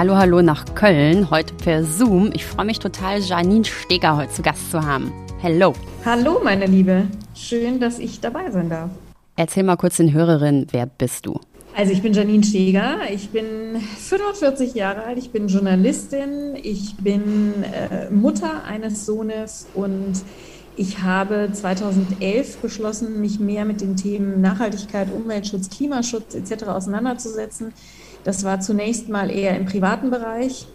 Hallo, hallo nach Köln, heute per Zoom. Ich freue mich total, Janine Steger heute zu Gast zu haben. Hello. Hallo, meine Liebe. Schön, dass ich dabei sein darf. Erzähl mal kurz den Hörerinnen, wer bist du? Also ich bin Janine Steger, ich bin 45 Jahre alt, ich bin Journalistin, ich bin äh, Mutter eines Sohnes und ich habe 2011 beschlossen, mich mehr mit den Themen Nachhaltigkeit, Umweltschutz, Klimaschutz etc. auseinanderzusetzen. Das war zunächst mal eher im privaten Bereich.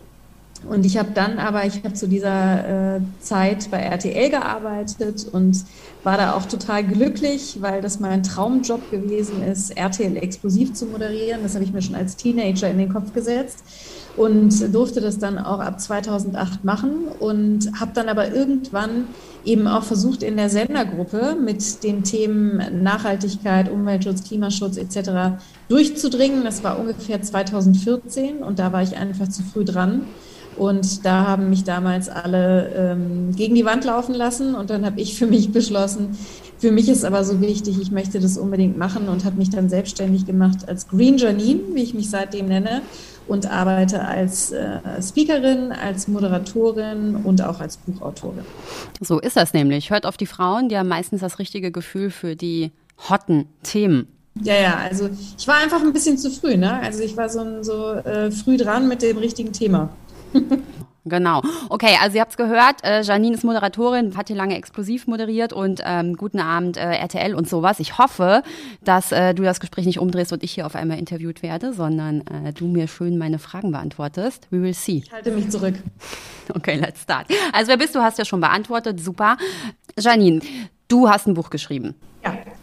Und ich habe dann aber, ich habe zu dieser äh, Zeit bei RTL gearbeitet und war da auch total glücklich, weil das mein Traumjob gewesen ist, RTL explosiv zu moderieren. Das habe ich mir schon als Teenager in den Kopf gesetzt und durfte das dann auch ab 2008 machen und habe dann aber irgendwann eben auch versucht, in der Sendergruppe mit den Themen Nachhaltigkeit, Umweltschutz, Klimaschutz etc. durchzudringen. Das war ungefähr 2014 und da war ich einfach zu früh dran. Und da haben mich damals alle ähm, gegen die Wand laufen lassen. Und dann habe ich für mich beschlossen, für mich ist aber so wichtig, ich möchte das unbedingt machen und habe mich dann selbstständig gemacht als Green Janine, wie ich mich seitdem nenne, und arbeite als äh, Speakerin, als Moderatorin und auch als Buchautorin. So ist das nämlich. Hört auf die Frauen, die haben meistens das richtige Gefühl für die hotten Themen. Ja, ja, also ich war einfach ein bisschen zu früh, ne? Also ich war so, so äh, früh dran mit dem richtigen Thema. Genau. Okay, also ihr habt es gehört, äh, Janine ist Moderatorin, hat hier lange exklusiv moderiert und ähm, guten Abend äh, RTL und sowas. Ich hoffe, dass äh, du das Gespräch nicht umdrehst und ich hier auf einmal interviewt werde, sondern äh, du mir schön meine Fragen beantwortest. We will see. Ich halte mich zurück. Okay, let's start. Also wer bist du, hast ja schon beantwortet, super. Janine, du hast ein Buch geschrieben.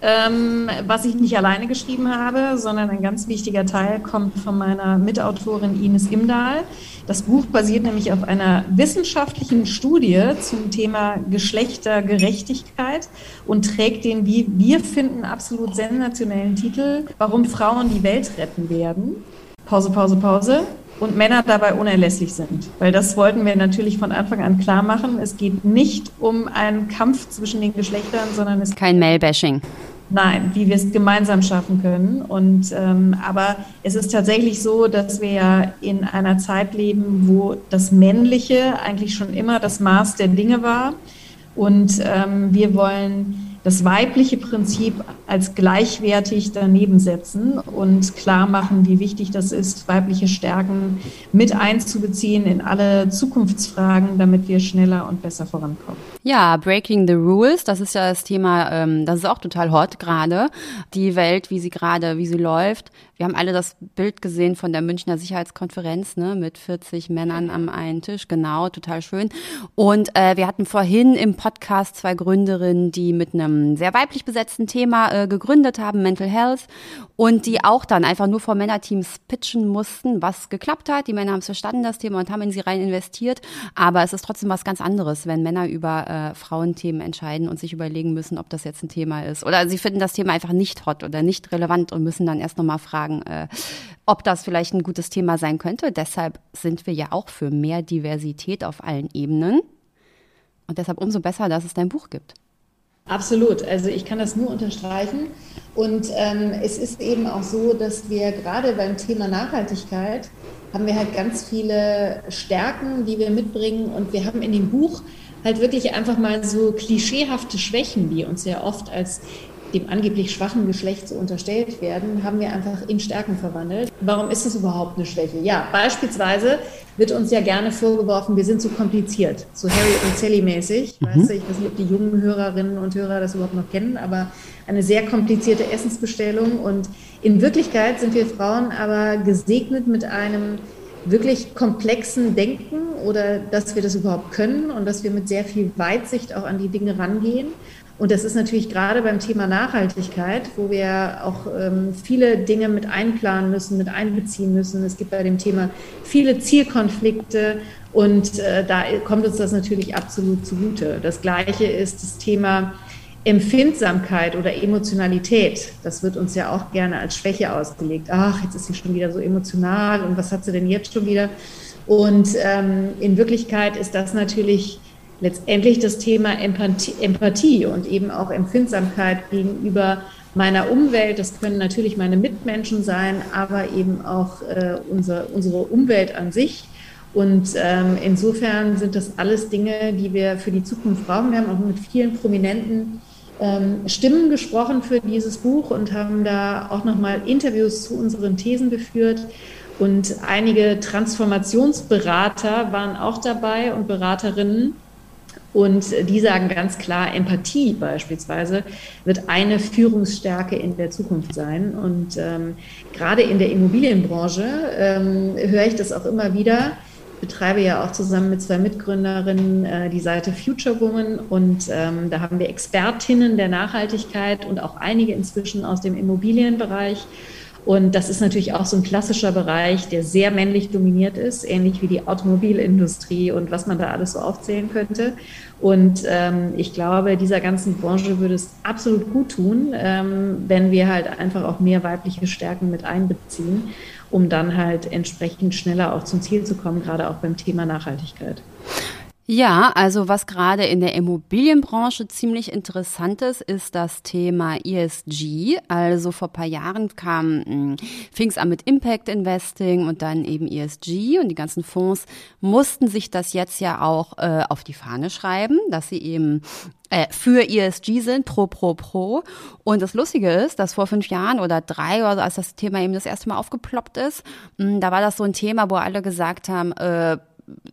Ähm, was ich nicht alleine geschrieben habe, sondern ein ganz wichtiger Teil kommt von meiner Mitautorin Ines Imdahl. Das Buch basiert nämlich auf einer wissenschaftlichen Studie zum Thema Geschlechtergerechtigkeit und trägt den, wie wir finden, absolut sensationellen Titel, Warum Frauen die Welt retten werden. Pause, Pause, Pause und Männer dabei unerlässlich sind. Weil das wollten wir natürlich von Anfang an klar machen. Es geht nicht um einen Kampf zwischen den Geschlechtern, sondern es kein Male-Bashing. Nein, wie wir es gemeinsam schaffen können. Und ähm, aber es ist tatsächlich so, dass wir ja in einer Zeit leben, wo das Männliche eigentlich schon immer das Maß der Dinge war. Und ähm, wir wollen das weibliche Prinzip als gleichwertig daneben setzen und klar machen, wie wichtig das ist, weibliche Stärken mit einzubeziehen in alle Zukunftsfragen, damit wir schneller und besser vorankommen. Ja, Breaking the Rules, das ist ja das Thema, ähm, das ist auch total hot gerade. Die Welt, wie sie gerade, wie sie läuft. Wir haben alle das Bild gesehen von der Münchner Sicherheitskonferenz, ne, mit 40 Männern am einen Tisch, genau, total schön. Und äh, wir hatten vorhin im Podcast zwei Gründerinnen, die mit einem sehr weiblich besetzten Thema äh, gegründet haben, Mental Health, und die auch dann einfach nur vor Männerteams pitchen mussten, was geklappt hat. Die Männer haben es verstanden, das Thema, und haben in sie rein investiert. Aber es ist trotzdem was ganz anderes, wenn Männer über äh, Frauenthemen entscheiden und sich überlegen müssen, ob das jetzt ein Thema ist. Oder sie finden das Thema einfach nicht hot oder nicht relevant und müssen dann erst nochmal fragen, äh, ob das vielleicht ein gutes Thema sein könnte. Deshalb sind wir ja auch für mehr Diversität auf allen Ebenen. Und deshalb umso besser, dass es dein Buch gibt. Absolut, also ich kann das nur unterstreichen. Und ähm, es ist eben auch so, dass wir gerade beim Thema Nachhaltigkeit haben wir halt ganz viele Stärken, die wir mitbringen. Und wir haben in dem Buch halt wirklich einfach mal so klischeehafte Schwächen, die uns ja oft als dem angeblich schwachen Geschlecht so unterstellt werden, haben wir einfach in Stärken verwandelt. Warum ist das überhaupt eine Schwäche? Ja, beispielsweise wird uns ja gerne vorgeworfen, wir sind zu kompliziert, so Harry und Sally mäßig. Mhm. Weißt du, ich weiß nicht, ob die jungen Hörerinnen und Hörer das überhaupt noch kennen, aber eine sehr komplizierte Essensbestellung. Und in Wirklichkeit sind wir Frauen aber gesegnet mit einem wirklich komplexen Denken oder dass wir das überhaupt können und dass wir mit sehr viel Weitsicht auch an die Dinge rangehen. Und das ist natürlich gerade beim Thema Nachhaltigkeit, wo wir auch ähm, viele Dinge mit einplanen müssen, mit einbeziehen müssen. Es gibt bei dem Thema viele Zielkonflikte und äh, da kommt uns das natürlich absolut zugute. Das Gleiche ist das Thema Empfindsamkeit oder Emotionalität. Das wird uns ja auch gerne als Schwäche ausgelegt. Ach, jetzt ist sie schon wieder so emotional und was hat sie denn jetzt schon wieder? Und ähm, in Wirklichkeit ist das natürlich letztendlich das Thema Empathie, Empathie und eben auch Empfindsamkeit gegenüber meiner Umwelt. Das können natürlich meine Mitmenschen sein, aber eben auch äh, unser, unsere Umwelt an sich. Und ähm, insofern sind das alles Dinge, die wir für die Zukunft brauchen. Wir haben auch mit vielen prominenten Stimmen gesprochen für dieses Buch und haben da auch nochmal Interviews zu unseren Thesen geführt. Und einige Transformationsberater waren auch dabei und Beraterinnen. Und die sagen ganz klar, Empathie beispielsweise wird eine Führungsstärke in der Zukunft sein. Und ähm, gerade in der Immobilienbranche ähm, höre ich das auch immer wieder. Ich betreibe ja auch zusammen mit zwei Mitgründerinnen äh, die Seite Future Woman und ähm, da haben wir Expertinnen der Nachhaltigkeit und auch einige inzwischen aus dem Immobilienbereich. Und das ist natürlich auch so ein klassischer Bereich, der sehr männlich dominiert ist, ähnlich wie die Automobilindustrie und was man da alles so aufzählen könnte. Und ähm, ich glaube, dieser ganzen Branche würde es absolut gut tun, ähm, wenn wir halt einfach auch mehr weibliche Stärken mit einbeziehen, um dann halt entsprechend schneller auch zum Ziel zu kommen, gerade auch beim Thema Nachhaltigkeit. Ja, also was gerade in der Immobilienbranche ziemlich interessant ist, ist das Thema ESG. Also vor paar Jahren kam, hm, fing es an mit Impact Investing und dann eben ESG und die ganzen Fonds mussten sich das jetzt ja auch äh, auf die Fahne schreiben, dass sie eben äh, für ESG sind, pro, pro, pro. Und das Lustige ist, dass vor fünf Jahren oder drei oder so, als das Thema eben das erste Mal aufgeploppt ist, hm, da war das so ein Thema, wo alle gesagt haben, äh,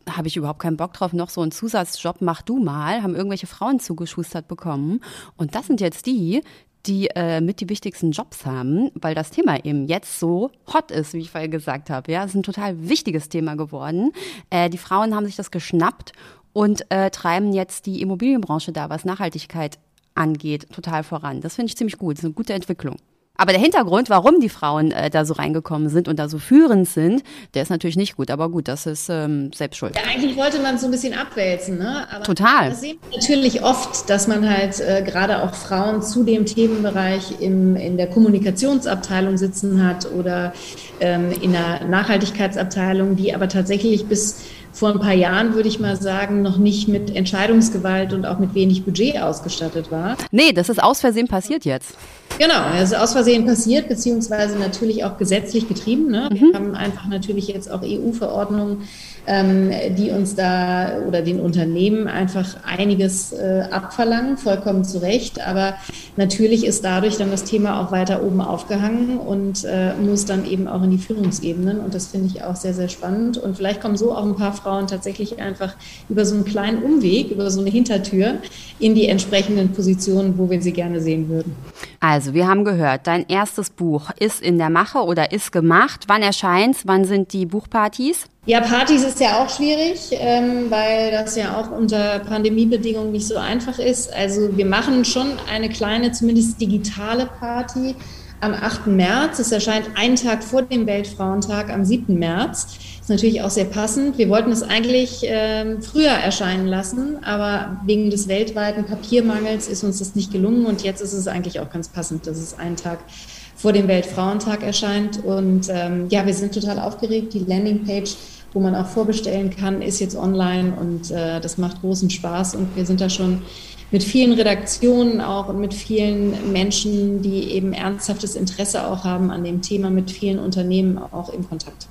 habe ich überhaupt keinen Bock drauf, noch so einen Zusatzjob, mach du mal, haben irgendwelche Frauen zugeschustert bekommen. Und das sind jetzt die, die äh, mit die wichtigsten Jobs haben, weil das Thema eben jetzt so hot ist, wie ich vorher gesagt habe. Ja, es ist ein total wichtiges Thema geworden. Äh, die Frauen haben sich das geschnappt und äh, treiben jetzt die Immobilienbranche da, was Nachhaltigkeit angeht, total voran. Das finde ich ziemlich gut. Das ist eine gute Entwicklung. Aber der Hintergrund, warum die Frauen äh, da so reingekommen sind und da so führend sind, der ist natürlich nicht gut. Aber gut, das ist ähm, selbst schuld. Ja, eigentlich wollte man so ein bisschen abwälzen, ne? Aber Total. Das sehen wir natürlich oft, dass man halt äh, gerade auch Frauen zu dem Themenbereich im, in der Kommunikationsabteilung sitzen hat oder ähm, in der Nachhaltigkeitsabteilung, die aber tatsächlich bis vor ein paar Jahren, würde ich mal sagen, noch nicht mit Entscheidungsgewalt und auch mit wenig Budget ausgestattet war. Nee, das ist aus Versehen passiert jetzt. Genau, also aus Versehen passiert, beziehungsweise natürlich auch gesetzlich getrieben. Ne? Wir mhm. haben einfach natürlich jetzt auch EU-Verordnungen ähm, die uns da oder den Unternehmen einfach einiges äh, abverlangen, vollkommen zu Recht. Aber natürlich ist dadurch dann das Thema auch weiter oben aufgehangen und äh, muss dann eben auch in die Führungsebenen. Und das finde ich auch sehr, sehr spannend. Und vielleicht kommen so auch ein paar Frauen tatsächlich einfach über so einen kleinen Umweg, über so eine Hintertür in die entsprechenden Positionen, wo wir sie gerne sehen würden. Also, wir haben gehört, dein erstes Buch ist in der Mache oder ist gemacht. Wann erscheint Wann sind die Buchpartys? Ja, Partys ist ja auch schwierig, ähm, weil das ja auch unter Pandemiebedingungen nicht so einfach ist. Also wir machen schon eine kleine, zumindest digitale Party am 8. März. Es erscheint einen Tag vor dem Weltfrauentag am 7. März. Ist natürlich auch sehr passend. Wir wollten es eigentlich ähm, früher erscheinen lassen, aber wegen des weltweiten Papiermangels ist uns das nicht gelungen und jetzt ist es eigentlich auch ganz passend, dass es einen Tag vor dem Weltfrauentag erscheint. Und ähm, ja, wir sind total aufgeregt. Die Landingpage wo man auch vorbestellen kann, ist jetzt online und äh, das macht großen Spaß und wir sind da schon mit vielen Redaktionen auch und mit vielen Menschen, die eben ernsthaftes Interesse auch haben an dem Thema, mit vielen Unternehmen auch im Kontakt.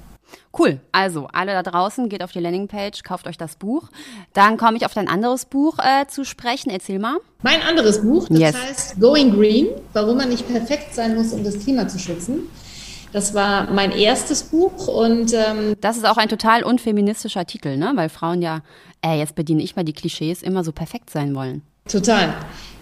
Cool. Also, alle da draußen, geht auf die Landingpage, kauft euch das Buch. Dann komme ich auf dein anderes Buch äh, zu sprechen. Erzähl mal. Mein anderes Buch, das yes. heißt Going Green, warum man nicht perfekt sein muss, um das Klima zu schützen. Das war mein erstes Buch und ähm das ist auch ein total unfeministischer Titel, ne? Weil Frauen ja, äh, jetzt bediene ich mal die Klischees, immer so perfekt sein wollen. Total.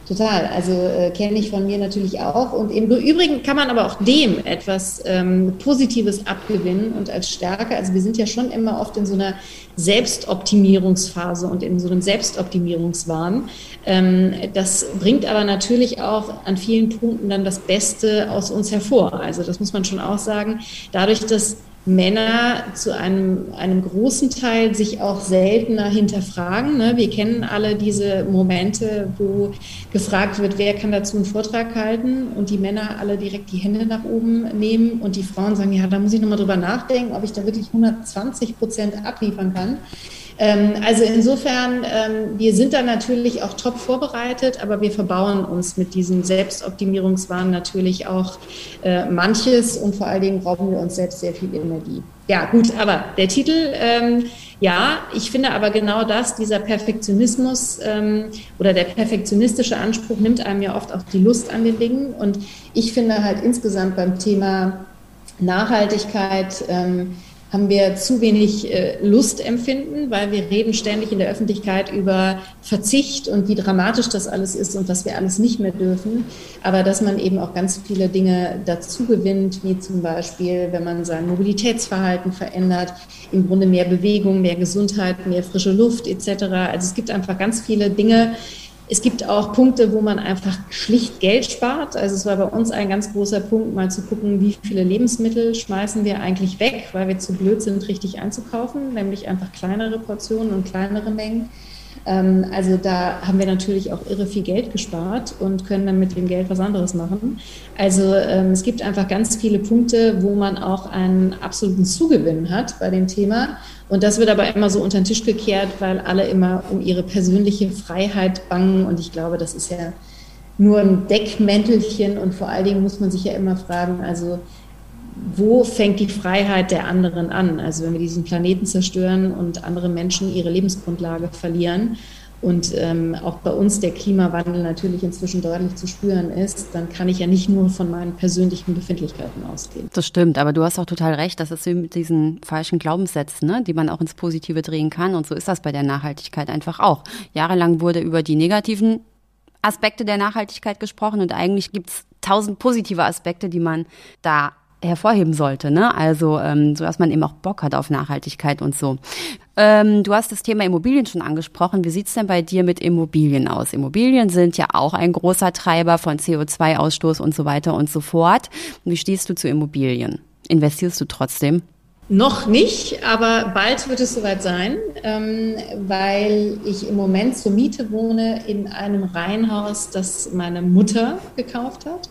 Total, also äh, kenne ich von mir natürlich auch. Und im Übrigen kann man aber auch dem etwas ähm, Positives abgewinnen und als Stärke. Also wir sind ja schon immer oft in so einer Selbstoptimierungsphase und in so einem Selbstoptimierungswahn. Ähm, das bringt aber natürlich auch an vielen Punkten dann das Beste aus uns hervor. Also das muss man schon auch sagen. Dadurch, dass Männer zu einem, einem großen Teil sich auch seltener hinterfragen. Ne? Wir kennen alle diese Momente, wo gefragt wird, wer kann dazu einen Vortrag halten und die Männer alle direkt die Hände nach oben nehmen und die Frauen sagen, ja, da muss ich nochmal drüber nachdenken, ob ich da wirklich 120 Prozent abliefern kann. Ähm, also insofern, ähm, wir sind da natürlich auch top vorbereitet, aber wir verbauen uns mit diesem Selbstoptimierungswahn natürlich auch äh, manches und vor allen Dingen rauben wir uns selbst sehr viel Energie. Ja, gut, aber der Titel, ähm, ja, ich finde aber genau das, dieser Perfektionismus ähm, oder der perfektionistische Anspruch nimmt einem ja oft auch die Lust an den Dingen. Und ich finde halt insgesamt beim Thema Nachhaltigkeit, ähm, haben wir zu wenig äh, Lust empfinden, weil wir reden ständig in der Öffentlichkeit über Verzicht und wie dramatisch das alles ist und was wir alles nicht mehr dürfen. Aber dass man eben auch ganz viele Dinge dazu gewinnt, wie zum Beispiel, wenn man sein Mobilitätsverhalten verändert, im Grunde mehr Bewegung, mehr Gesundheit, mehr frische Luft etc. Also es gibt einfach ganz viele Dinge, es gibt auch Punkte, wo man einfach schlicht Geld spart. Also es war bei uns ein ganz großer Punkt, mal zu gucken, wie viele Lebensmittel schmeißen wir eigentlich weg, weil wir zu blöd sind, richtig einzukaufen, nämlich einfach kleinere Portionen und kleinere Mengen. Ähm, also da haben wir natürlich auch irre viel Geld gespart und können dann mit dem Geld was anderes machen. Also ähm, es gibt einfach ganz viele Punkte, wo man auch einen absoluten Zugewinn hat bei dem Thema. Und das wird aber immer so unter den Tisch gekehrt, weil alle immer um ihre persönliche Freiheit bangen. Und ich glaube, das ist ja nur ein Deckmäntelchen. Und vor allen Dingen muss man sich ja immer fragen, also wo fängt die Freiheit der anderen an? Also wenn wir diesen Planeten zerstören und andere Menschen ihre Lebensgrundlage verlieren und ähm, auch bei uns der Klimawandel natürlich inzwischen deutlich zu spüren ist, dann kann ich ja nicht nur von meinen persönlichen Befindlichkeiten ausgehen. Das stimmt, aber du hast auch total recht, das ist mit diesen falschen Glaubenssätzen, ne, die man auch ins Positive drehen kann und so ist das bei der Nachhaltigkeit einfach auch. Jahrelang wurde über die negativen Aspekte der Nachhaltigkeit gesprochen und eigentlich gibt es tausend positive Aspekte, die man da hervorheben sollte. Ne? Also ähm, so, dass man eben auch Bock hat auf Nachhaltigkeit und so. Ähm, du hast das Thema Immobilien schon angesprochen. Wie sieht's denn bei dir mit Immobilien aus? Immobilien sind ja auch ein großer Treiber von CO2-Ausstoß und so weiter und so fort. Wie stehst du zu Immobilien? Investierst du trotzdem? Noch nicht, aber bald wird es soweit sein, ähm, weil ich im Moment zur Miete wohne in einem Reihenhaus, das meine Mutter gekauft hat.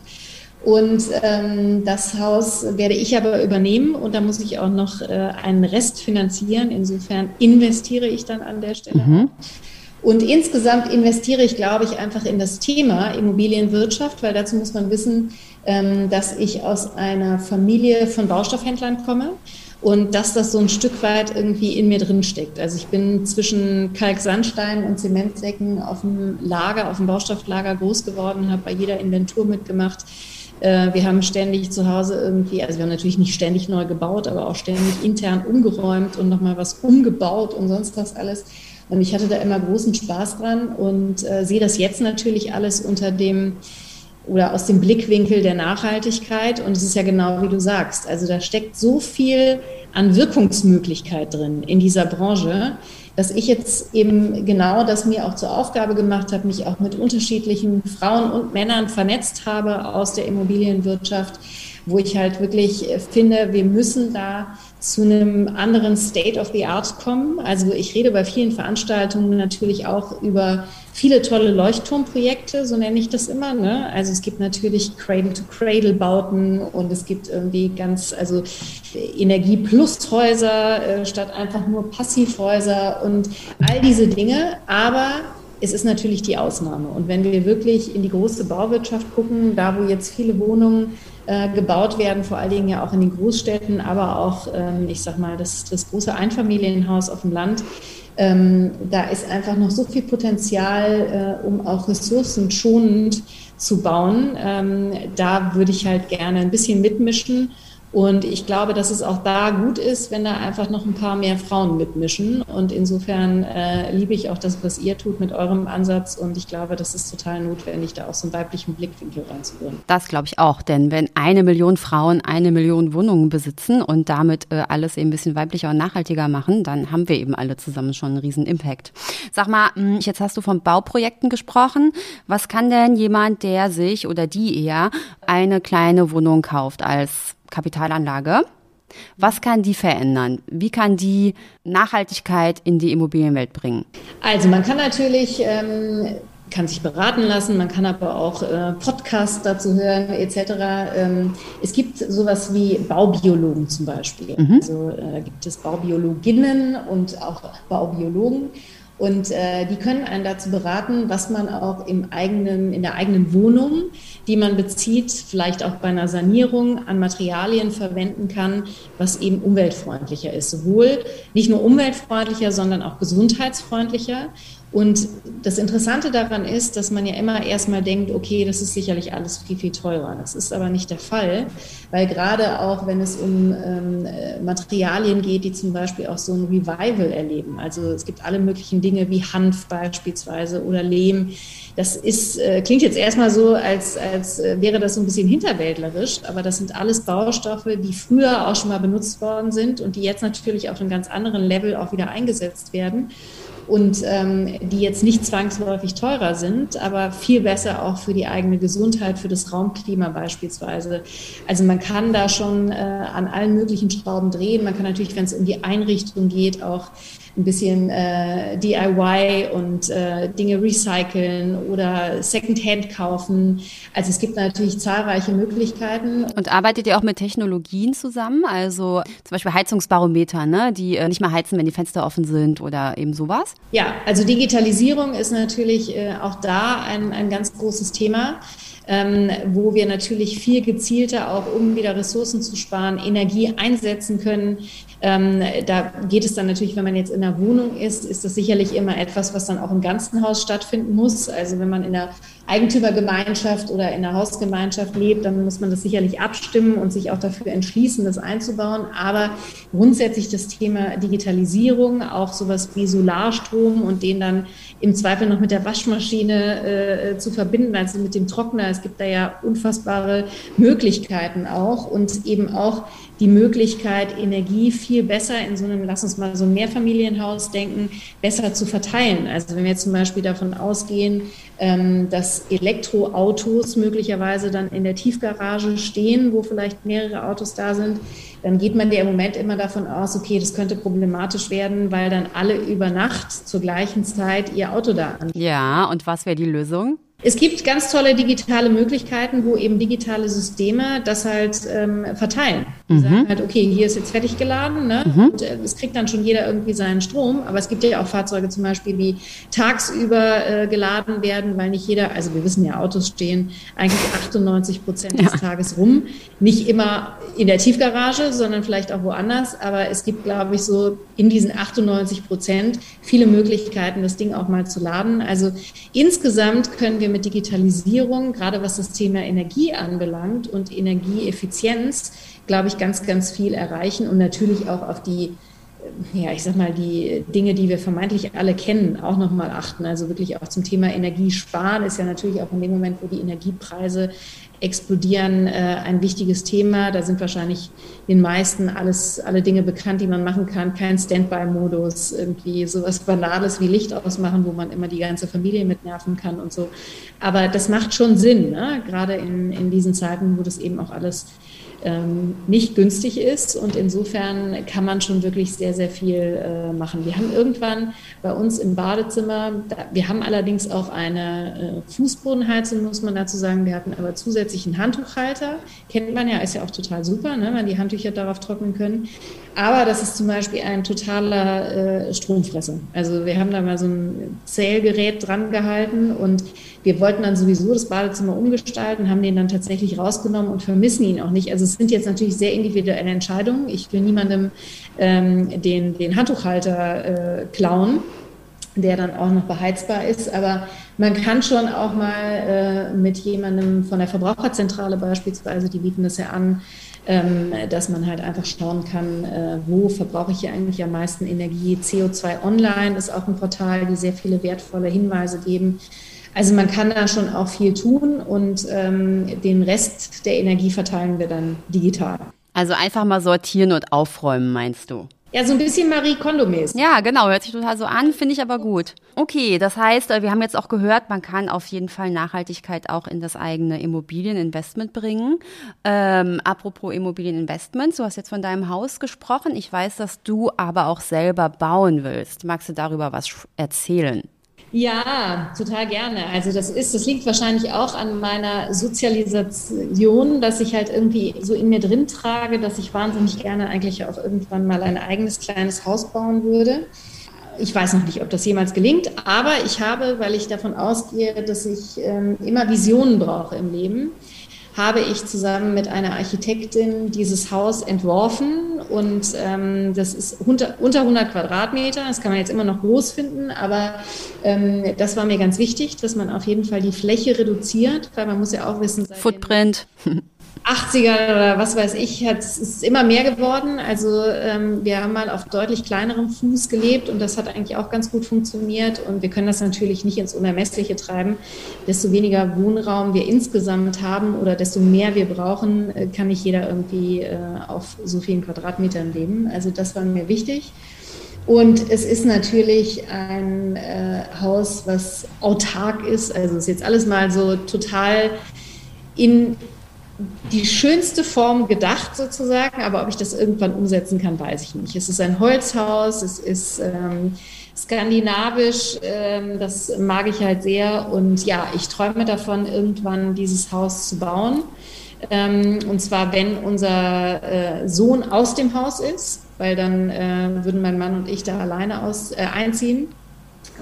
Und ähm, das Haus werde ich aber übernehmen und da muss ich auch noch äh, einen Rest finanzieren. Insofern investiere ich dann an der Stelle. Mhm. Und insgesamt investiere ich, glaube ich, einfach in das Thema Immobilienwirtschaft, weil dazu muss man wissen, ähm, dass ich aus einer Familie von Baustoffhändlern komme und dass das so ein Stück weit irgendwie in mir drin steckt. Also ich bin zwischen Kalksandstein und Zementsäcken auf dem Lager, auf dem Baustofflager groß geworden, habe bei jeder Inventur mitgemacht wir haben ständig zu Hause irgendwie, also wir haben natürlich nicht ständig neu gebaut, aber auch ständig intern umgeräumt und nochmal was umgebaut und sonst was alles. Und ich hatte da immer großen Spaß dran und äh, sehe das jetzt natürlich alles unter dem oder aus dem Blickwinkel der Nachhaltigkeit. Und es ist ja genau wie du sagst. Also da steckt so viel an Wirkungsmöglichkeit drin in dieser Branche dass ich jetzt eben genau das mir auch zur Aufgabe gemacht habe, mich auch mit unterschiedlichen Frauen und Männern vernetzt habe aus der Immobilienwirtschaft, wo ich halt wirklich finde, wir müssen da zu einem anderen State of the Art kommen. Also ich rede bei vielen Veranstaltungen natürlich auch über viele tolle Leuchtturmprojekte, so nenne ich das immer. Ne? Also es gibt natürlich Cradle-to-Cradle-Bauten und es gibt irgendwie ganz, also Energie-Plus-Häuser äh, statt einfach nur Passivhäuser und all diese Dinge. Aber es ist natürlich die Ausnahme. Und wenn wir wirklich in die große Bauwirtschaft gucken, da wo jetzt viele Wohnungen äh, gebaut werden, vor allen Dingen ja auch in den Großstädten, aber auch, ähm, ich sag mal, das, das große Einfamilienhaus auf dem Land. Ähm, da ist einfach noch so viel Potenzial, äh, um auch ressourcenschonend zu bauen. Ähm, da würde ich halt gerne ein bisschen mitmischen und ich glaube, dass es auch da gut ist, wenn da einfach noch ein paar mehr Frauen mitmischen. Und insofern äh, liebe ich auch das, was ihr tut mit eurem Ansatz. Und ich glaube, das ist total notwendig, da auch so einen weiblichen Blickwinkel reinzubringen. Das glaube ich auch. Denn wenn eine Million Frauen eine Million Wohnungen besitzen und damit äh, alles eben ein bisschen weiblicher und nachhaltiger machen, dann haben wir eben alle zusammen schon einen riesen Impact. Sag mal, hm, jetzt hast du von Bauprojekten gesprochen. Was kann denn jemand, der sich oder die eher eine kleine Wohnung kauft als Kapitalanlage. Was kann die verändern? Wie kann die Nachhaltigkeit in die Immobilienwelt bringen? Also man kann natürlich ähm, kann sich beraten lassen, man kann aber auch äh, Podcasts dazu hören etc. Ähm, es gibt sowas wie Baubiologen zum Beispiel. Mhm. Also äh, gibt es Baubiologinnen und auch Baubiologen. Und äh, die können einen dazu beraten, was man auch im eigenen, in der eigenen Wohnung, die man bezieht, vielleicht auch bei einer Sanierung an Materialien verwenden kann, was eben umweltfreundlicher ist. Sowohl nicht nur umweltfreundlicher, sondern auch gesundheitsfreundlicher. Und das Interessante daran ist, dass man ja immer erstmal denkt, okay, das ist sicherlich alles viel, viel teurer. Das ist aber nicht der Fall, weil gerade auch, wenn es um ähm, Materialien geht, die zum Beispiel auch so ein Revival erleben, also es gibt alle möglichen Dinge wie Hanf beispielsweise oder Lehm, das ist, äh, klingt jetzt erstmal so, als, als äh, wäre das so ein bisschen hinterwäldlerisch, aber das sind alles Baustoffe, die früher auch schon mal benutzt worden sind und die jetzt natürlich auf einem ganz anderen Level auch wieder eingesetzt werden und ähm, die jetzt nicht zwangsläufig teurer sind, aber viel besser auch für die eigene Gesundheit, für das Raumklima beispielsweise. Also man kann da schon äh, an allen möglichen Schrauben drehen. Man kann natürlich, wenn es um die Einrichtung geht, auch ein bisschen äh, DIY und äh, Dinge recyceln oder Secondhand kaufen. Also es gibt natürlich zahlreiche Möglichkeiten. Und arbeitet ihr auch mit Technologien zusammen? Also zum Beispiel Heizungsbarometer, ne? die äh, nicht mal heizen, wenn die Fenster offen sind oder eben sowas? Ja, also Digitalisierung ist natürlich äh, auch da ein, ein ganz großes Thema ähm, wo wir natürlich viel gezielter auch, um wieder Ressourcen zu sparen, Energie einsetzen können. Ähm, da geht es dann natürlich, wenn man jetzt in der Wohnung ist, ist das sicherlich immer etwas, was dann auch im ganzen Haus stattfinden muss. Also wenn man in der Eigentümergemeinschaft oder in der Hausgemeinschaft lebt, dann muss man das sicherlich abstimmen und sich auch dafür entschließen, das einzubauen. Aber grundsätzlich das Thema Digitalisierung, auch sowas wie Solarstrom und den dann im Zweifel noch mit der Waschmaschine äh, zu verbinden, also mit dem Trockner. Es gibt da ja unfassbare Möglichkeiten auch und eben auch die Möglichkeit, Energie viel besser in so einem, lass uns mal so ein Mehrfamilienhaus denken, besser zu verteilen. Also wenn wir zum Beispiel davon ausgehen, ähm, dass Elektroautos möglicherweise dann in der Tiefgarage stehen, wo vielleicht mehrere Autos da sind, dann geht man ja im Moment immer davon aus, okay, das könnte problematisch werden, weil dann alle über Nacht zur gleichen Zeit ihr Auto da an. Ja, und was wäre die Lösung? Es gibt ganz tolle digitale Möglichkeiten, wo eben digitale Systeme das halt ähm, verteilen. Die mhm. sagen halt, okay, hier ist jetzt fertig geladen, ne? Mhm. Und äh, es kriegt dann schon jeder irgendwie seinen Strom. Aber es gibt ja auch Fahrzeuge zum Beispiel, die tagsüber äh, geladen werden, weil nicht jeder, also wir wissen ja, Autos stehen eigentlich 98 Prozent des ja. Tages rum. Nicht immer in der Tiefgarage, sondern vielleicht auch woanders. Aber es gibt, glaube ich, so in diesen 98 Prozent viele Möglichkeiten, das Ding auch mal zu laden. Also insgesamt können wir mit Digitalisierung, gerade was das Thema Energie anbelangt und Energieeffizienz, glaube ich, ganz, ganz viel erreichen und natürlich auch auf die ja, ich sag mal, die Dinge, die wir vermeintlich alle kennen, auch nochmal achten. Also wirklich auch zum Thema Energiesparen ist ja natürlich auch in dem Moment, wo die Energiepreise explodieren, äh, ein wichtiges Thema. Da sind wahrscheinlich den meisten alles, alle Dinge bekannt, die man machen kann. Kein Standby-Modus, irgendwie sowas Banales wie Licht ausmachen, wo man immer die ganze Familie mitnerven kann und so. Aber das macht schon Sinn, ne? gerade in, in diesen Zeiten, wo das eben auch alles nicht günstig ist. Und insofern kann man schon wirklich sehr, sehr viel äh, machen. Wir haben irgendwann bei uns im Badezimmer, wir haben allerdings auch eine äh, Fußbodenheizung, muss man dazu sagen. Wir hatten aber zusätzlich einen Handtuchhalter. Kennt man ja, ist ja auch total super, ne, wenn die Handtücher darauf trocknen können. Aber das ist zum Beispiel ein totaler äh, Stromfresser. Also wir haben da mal so ein Zählgerät dran gehalten und wir wollten dann sowieso das Badezimmer umgestalten, haben den dann tatsächlich rausgenommen und vermissen ihn auch nicht. Also es sind jetzt natürlich sehr individuelle Entscheidungen. Ich will niemandem ähm, den, den Handtuchhalter äh, klauen der dann auch noch beheizbar ist. Aber man kann schon auch mal äh, mit jemandem von der Verbraucherzentrale beispielsweise, die bieten das ja an, ähm, dass man halt einfach schauen kann, äh, wo verbrauche ich hier eigentlich am meisten Energie. CO2 Online ist auch ein Portal, die sehr viele wertvolle Hinweise geben. Also man kann da schon auch viel tun und ähm, den Rest der Energie verteilen wir dann digital. Also einfach mal sortieren und aufräumen, meinst du? Ja, so ein bisschen Marie Kondo-mäßig. Ja, genau, hört sich total so an, finde ich aber gut. Okay, das heißt, äh, wir haben jetzt auch gehört, man kann auf jeden Fall Nachhaltigkeit auch in das eigene Immobilieninvestment bringen. Ähm, apropos Immobilieninvestment, du hast jetzt von deinem Haus gesprochen. Ich weiß, dass du aber auch selber bauen willst. Magst du darüber was erzählen? Ja, total gerne. Also das ist, das liegt wahrscheinlich auch an meiner Sozialisation, dass ich halt irgendwie so in mir drin trage, dass ich wahnsinnig gerne eigentlich auch irgendwann mal ein eigenes kleines Haus bauen würde. Ich weiß noch nicht, ob das jemals gelingt, aber ich habe, weil ich davon ausgehe, dass ich ähm, immer Visionen brauche im Leben, habe ich zusammen mit einer Architektin dieses Haus entworfen und ähm, das ist unter, unter 100 Quadratmeter. Das kann man jetzt immer noch groß finden, aber ähm, das war mir ganz wichtig, dass man auf jeden Fall die Fläche reduziert, weil man muss ja auch wissen, Footprint. 80er oder was weiß ich, hat, es ist immer mehr geworden. Also ähm, wir haben mal auf deutlich kleinerem Fuß gelebt und das hat eigentlich auch ganz gut funktioniert. Und wir können das natürlich nicht ins Unermessliche treiben. Desto weniger Wohnraum wir insgesamt haben oder desto mehr wir brauchen, äh, kann nicht jeder irgendwie äh, auf so vielen Quadratmetern leben. Also das war mir wichtig. Und es ist natürlich ein äh, Haus, was autark ist. Also es ist jetzt alles mal so total in die schönste Form gedacht sozusagen, aber ob ich das irgendwann umsetzen kann, weiß ich nicht. Es ist ein Holzhaus, es ist ähm, skandinavisch, ähm, das mag ich halt sehr und ja, ich träume davon, irgendwann dieses Haus zu bauen. Ähm, und zwar, wenn unser äh, Sohn aus dem Haus ist, weil dann äh, würden mein Mann und ich da alleine aus, äh, einziehen.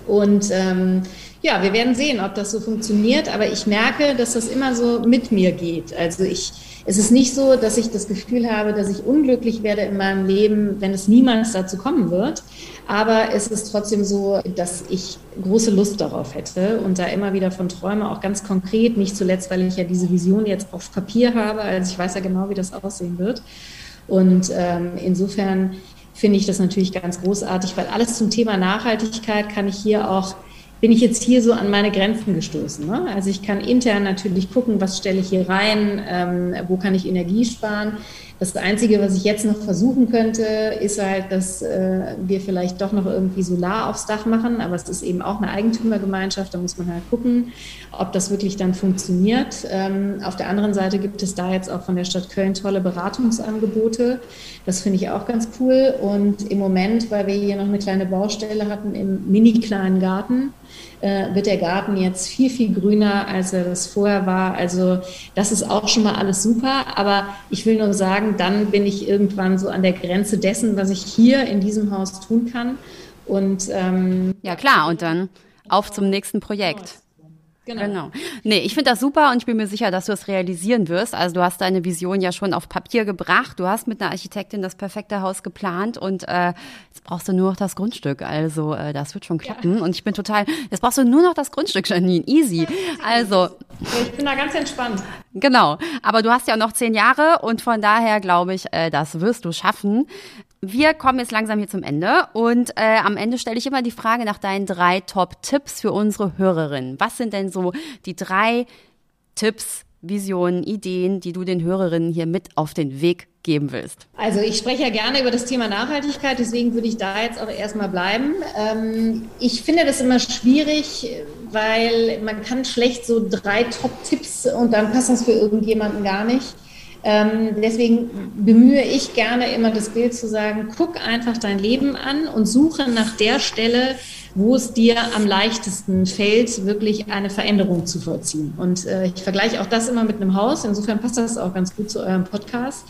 Und ähm, ja, wir werden sehen, ob das so funktioniert, aber ich merke, dass das immer so mit mir geht. Also ich, es ist nicht so, dass ich das Gefühl habe, dass ich unglücklich werde in meinem Leben, wenn es niemals dazu kommen wird. Aber es ist trotzdem so, dass ich große Lust darauf hätte und da immer wieder von träume, auch ganz konkret, nicht zuletzt, weil ich ja diese Vision jetzt auf Papier habe. Also ich weiß ja genau, wie das aussehen wird. Und ähm, insofern finde ich das natürlich ganz großartig, weil alles zum Thema Nachhaltigkeit kann ich hier auch bin ich jetzt hier so an meine Grenzen gestoßen. Ne? Also ich kann intern natürlich gucken, was stelle ich hier rein, ähm, wo kann ich Energie sparen. Das Einzige, was ich jetzt noch versuchen könnte, ist halt, dass äh, wir vielleicht doch noch irgendwie Solar aufs Dach machen, aber es ist eben auch eine Eigentümergemeinschaft, da muss man halt gucken, ob das wirklich dann funktioniert. Ähm, auf der anderen Seite gibt es da jetzt auch von der Stadt Köln tolle Beratungsangebote. Das finde ich auch ganz cool. Und im Moment, weil wir hier noch eine kleine Baustelle hatten im mini kleinen Garten, äh, wird der Garten jetzt viel, viel grüner, als er das vorher war. Also das ist auch schon mal alles super. Aber ich will nur sagen, dann bin ich irgendwann so an der Grenze dessen, was ich hier in diesem Haus tun kann. Und ähm, ja klar, und dann auf zum nächsten Projekt. Genau. genau. Nee, ich finde das super und ich bin mir sicher, dass du es realisieren wirst. Also du hast deine Vision ja schon auf Papier gebracht. Du hast mit einer Architektin das perfekte Haus geplant und äh, jetzt brauchst du nur noch das Grundstück. Also äh, das wird schon klappen. Ja. Und ich bin total, jetzt brauchst du nur noch das Grundstück, Janine. Easy. Also. Ich bin da ganz entspannt. Genau. Aber du hast ja noch zehn Jahre und von daher glaube ich, äh, das wirst du schaffen. Wir kommen jetzt langsam hier zum Ende und äh, am Ende stelle ich immer die Frage nach deinen drei Top-Tipps für unsere Hörerinnen. Was sind denn so die drei Tipps, Visionen, Ideen, die du den Hörerinnen hier mit auf den Weg geben willst? Also ich spreche ja gerne über das Thema Nachhaltigkeit, deswegen würde ich da jetzt auch erstmal bleiben. Ähm, ich finde das immer schwierig, weil man kann schlecht so drei Top-Tipps und dann passt das für irgendjemanden gar nicht. Ähm, deswegen bemühe ich gerne immer das Bild zu sagen, guck einfach dein Leben an und suche nach der Stelle, wo es dir am leichtesten fällt, wirklich eine Veränderung zu vollziehen. Und äh, ich vergleiche auch das immer mit einem Haus. Insofern passt das auch ganz gut zu eurem Podcast.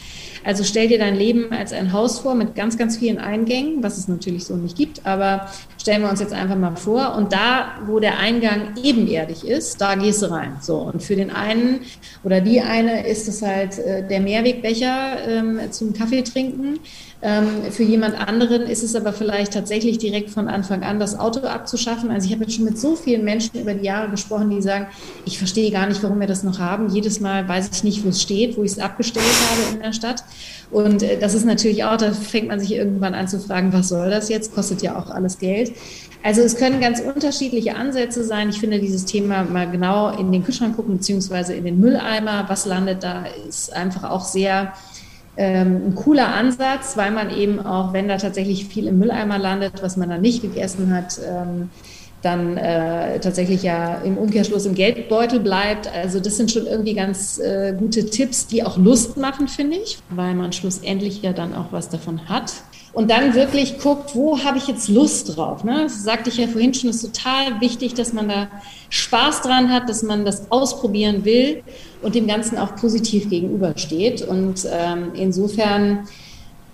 Also stell dir dein Leben als ein Haus vor mit ganz, ganz vielen Eingängen, was es natürlich so nicht gibt, aber stellen wir uns jetzt einfach mal vor. Und da, wo der Eingang ebenerdig ist, da gehst du rein. So. Und für den einen oder die eine ist es halt äh, der Mehrwegbecher ähm, zum Kaffee trinken. Ähm, für jemand anderen ist es aber vielleicht tatsächlich direkt von Anfang an das Auto abzuschaffen. Also ich habe jetzt schon mit so vielen Menschen über die Jahre gesprochen, die sagen, ich verstehe gar nicht, warum wir das noch haben. Jedes Mal weiß ich nicht, wo es steht, wo ich es abgestellt habe in der Stadt. Und äh, das ist natürlich auch, da fängt man sich irgendwann an zu fragen, was soll das jetzt? Kostet ja auch alles Geld. Also es können ganz unterschiedliche Ansätze sein. Ich finde dieses Thema mal genau in den Kühlschrank gucken, beziehungsweise in den Mülleimer, was landet da, ist einfach auch sehr ein cooler Ansatz, weil man eben auch, wenn da tatsächlich viel im Mülleimer landet, was man dann nicht gegessen hat, ähm, dann äh, tatsächlich ja im Umkehrschluss im Geldbeutel bleibt. Also das sind schon irgendwie ganz äh, gute Tipps, die auch Lust machen, finde ich, weil man schlussendlich ja dann auch was davon hat. Und dann wirklich guckt, wo habe ich jetzt Lust drauf. Ne? Das sagte ich ja vorhin schon, ist total wichtig, dass man da Spaß dran hat, dass man das ausprobieren will und dem Ganzen auch positiv gegenübersteht. Und ähm, insofern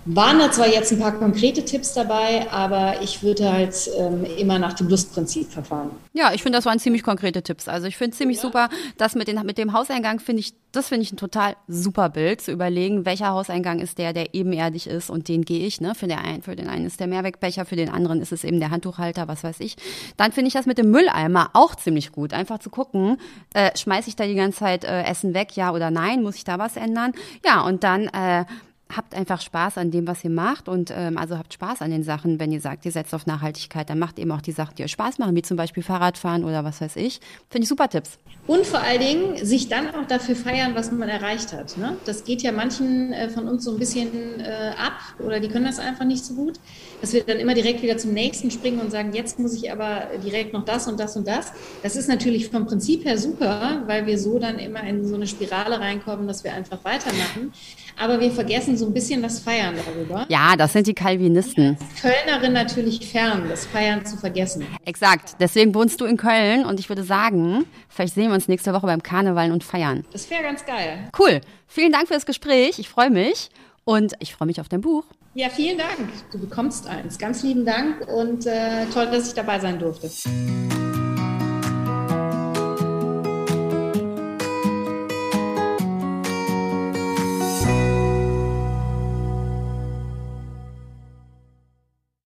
waren da zwar jetzt ein paar konkrete Tipps dabei, aber ich würde halt ähm, immer nach dem Lustprinzip verfahren. Ja, ich finde, das waren ziemlich konkrete Tipps. Also ich finde ziemlich ja. super, dass mit, den, mit dem Hauseingang finde ich, das finde ich ein total super Bild, zu überlegen, welcher Hauseingang ist der, der ebenerdig ist und den gehe ich. Ne? Für, den einen, für den einen ist der Mehrwegbecher, für den anderen ist es eben der Handtuchhalter, was weiß ich. Dann finde ich das mit dem Mülleimer auch ziemlich gut. Einfach zu gucken, äh, schmeiße ich da die ganze Zeit äh, Essen weg, ja oder nein, muss ich da was ändern? Ja, und dann äh, habt einfach Spaß an dem, was ihr macht und ähm, also habt Spaß an den Sachen, wenn ihr sagt, ihr setzt auf Nachhaltigkeit, dann macht eben auch die Sachen, die euch Spaß machen, wie zum Beispiel Fahrradfahren oder was weiß ich. Finde ich super Tipps. Und vor allen Dingen sich dann auch dafür feiern, was man erreicht hat. Ne? Das geht ja manchen äh, von uns so ein bisschen äh, ab oder die können das einfach nicht so gut, dass wir dann immer direkt wieder zum nächsten springen und sagen, jetzt muss ich aber direkt noch das und das und das. Das ist natürlich vom Prinzip her super, weil wir so dann immer in so eine Spirale reinkommen, dass wir einfach weitermachen. Aber wir vergessen so ein bisschen das Feiern darüber. Ja, das sind die Calvinisten. Kölnerin natürlich fern, das Feiern zu vergessen. Exakt. Deswegen wohnst du in Köln und ich würde sagen, vielleicht sehen wir uns nächste Woche beim Karneval und feiern. Das wäre ganz geil. Cool. Vielen Dank für das Gespräch. Ich freue mich und ich freue mich auf dein Buch. Ja, vielen Dank. Du bekommst eins. Ganz lieben Dank und äh, toll, dass ich dabei sein durfte.